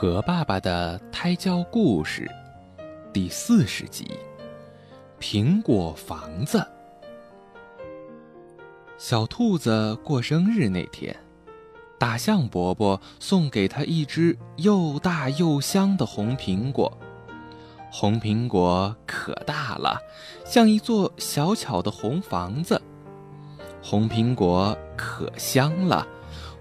和爸爸的胎教故事第四十集：苹果房子。小兔子过生日那天，大象伯伯送给他一只又大又香的红苹果。红苹果可大了，像一座小巧的红房子。红苹果可香了，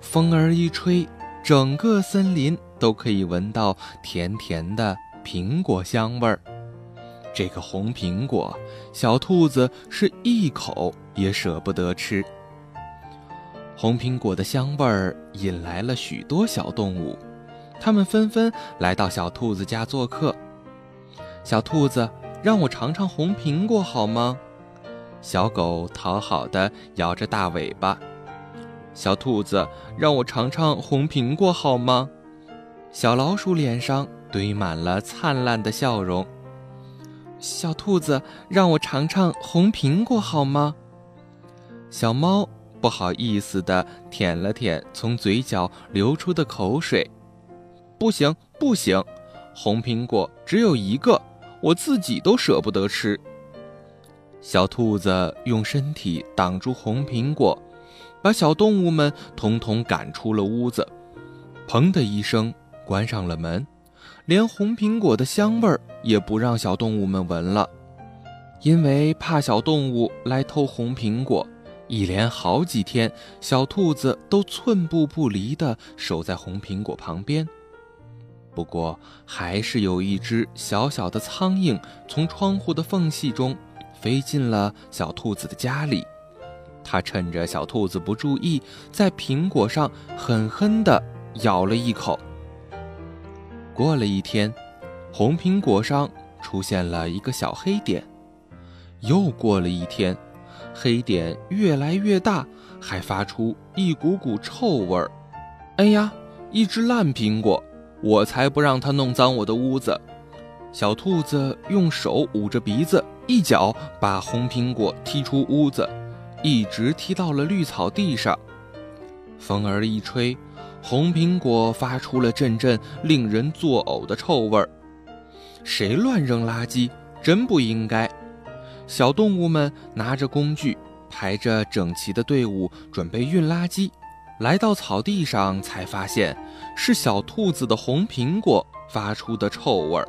风儿一吹，整个森林都可以闻到甜甜的苹果香味儿。这个红苹果，小兔子是一口也舍不得吃。红苹果的香味儿引来了许多小动物，它们纷纷来到小兔子家做客。小兔子，让我尝尝红苹果好吗？小狗讨好的摇着大尾巴，小兔子让我尝尝红苹果好吗？小老鼠脸上堆满了灿烂的笑容。小兔子让我尝尝红苹果好吗？小猫不好意思的舔了舔从嘴角流出的口水。不行不行，红苹果只有一个，我自己都舍不得吃。小兔子用身体挡住红苹果，把小动物们统统赶出了屋子。砰的一声，关上了门，连红苹果的香味儿也不让小动物们闻了。因为怕小动物来偷红苹果，一连好几天，小兔子都寸步不离地守在红苹果旁边。不过，还是有一只小小的苍蝇从窗户的缝隙中。飞进了小兔子的家里，它趁着小兔子不注意，在苹果上狠狠地咬了一口。过了一天，红苹果上出现了一个小黑点。又过了一天，黑点越来越大，还发出一股股臭味儿。哎呀，一只烂苹果！我才不让它弄脏我的屋子！小兔子用手捂着鼻子。一脚把红苹果踢出屋子，一直踢到了绿草地上。风儿一吹，红苹果发出了阵阵令人作呕的臭味儿。谁乱扔垃圾？真不应该！小动物们拿着工具，排着整齐的队伍，准备运垃圾。来到草地上，才发现是小兔子的红苹果发出的臭味儿。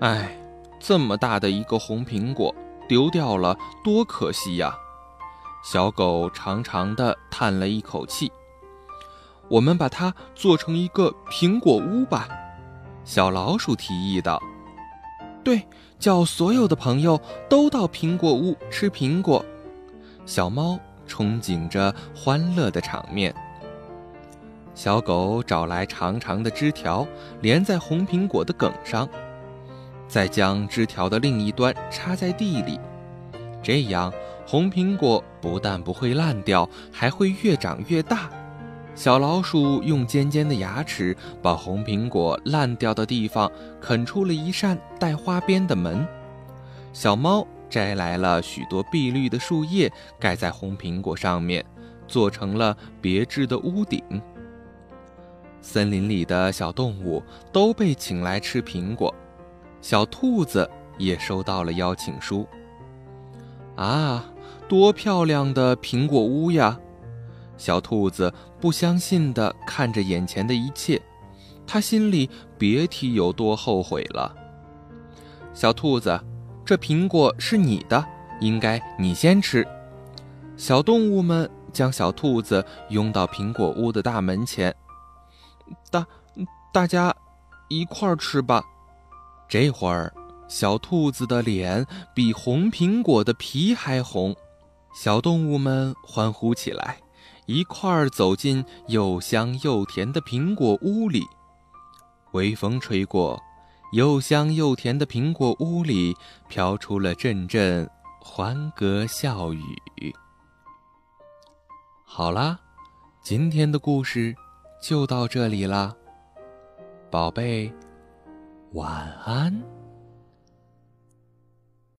唉。这么大的一个红苹果丢掉了，多可惜呀！小狗长长的叹了一口气。我们把它做成一个苹果屋吧，小老鼠提议道。对，叫所有的朋友都到苹果屋吃苹果。小猫憧憬着欢乐的场面。小狗找来长长的枝条，连在红苹果的梗上。再将枝条的另一端插在地里，这样红苹果不但不会烂掉，还会越长越大。小老鼠用尖尖的牙齿把红苹果烂掉的地方啃出了一扇带花边的门。小猫摘来了许多碧绿的树叶，盖在红苹果上面，做成了别致的屋顶。森林里的小动物都被请来吃苹果。小兔子也收到了邀请书。啊，多漂亮的苹果屋呀！小兔子不相信地看着眼前的一切，它心里别提有多后悔了。小兔子，这苹果是你的，应该你先吃。小动物们将小兔子拥到苹果屋的大门前，大，大家一块儿吃吧。这会儿，小兔子的脸比红苹果的皮还红，小动物们欢呼起来，一块儿走进又香又甜的苹果屋里。微风吹过，又香又甜的苹果屋里飘出了阵阵欢歌笑语。好啦，今天的故事就到这里啦，宝贝。晚安。